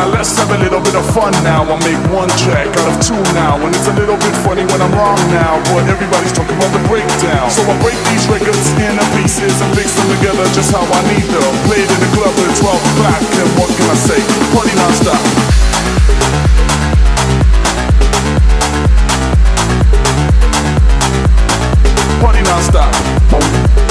have a little bit of fun now. I make one track out of two now, and it's a little bit funny when I'm wrong now. But everybody's talking about the breakdown, so I break these records into pieces and mix them together just how I need them. Played in the club at 12 o'clock, and what can I say? Party non-stop. Party non-stop.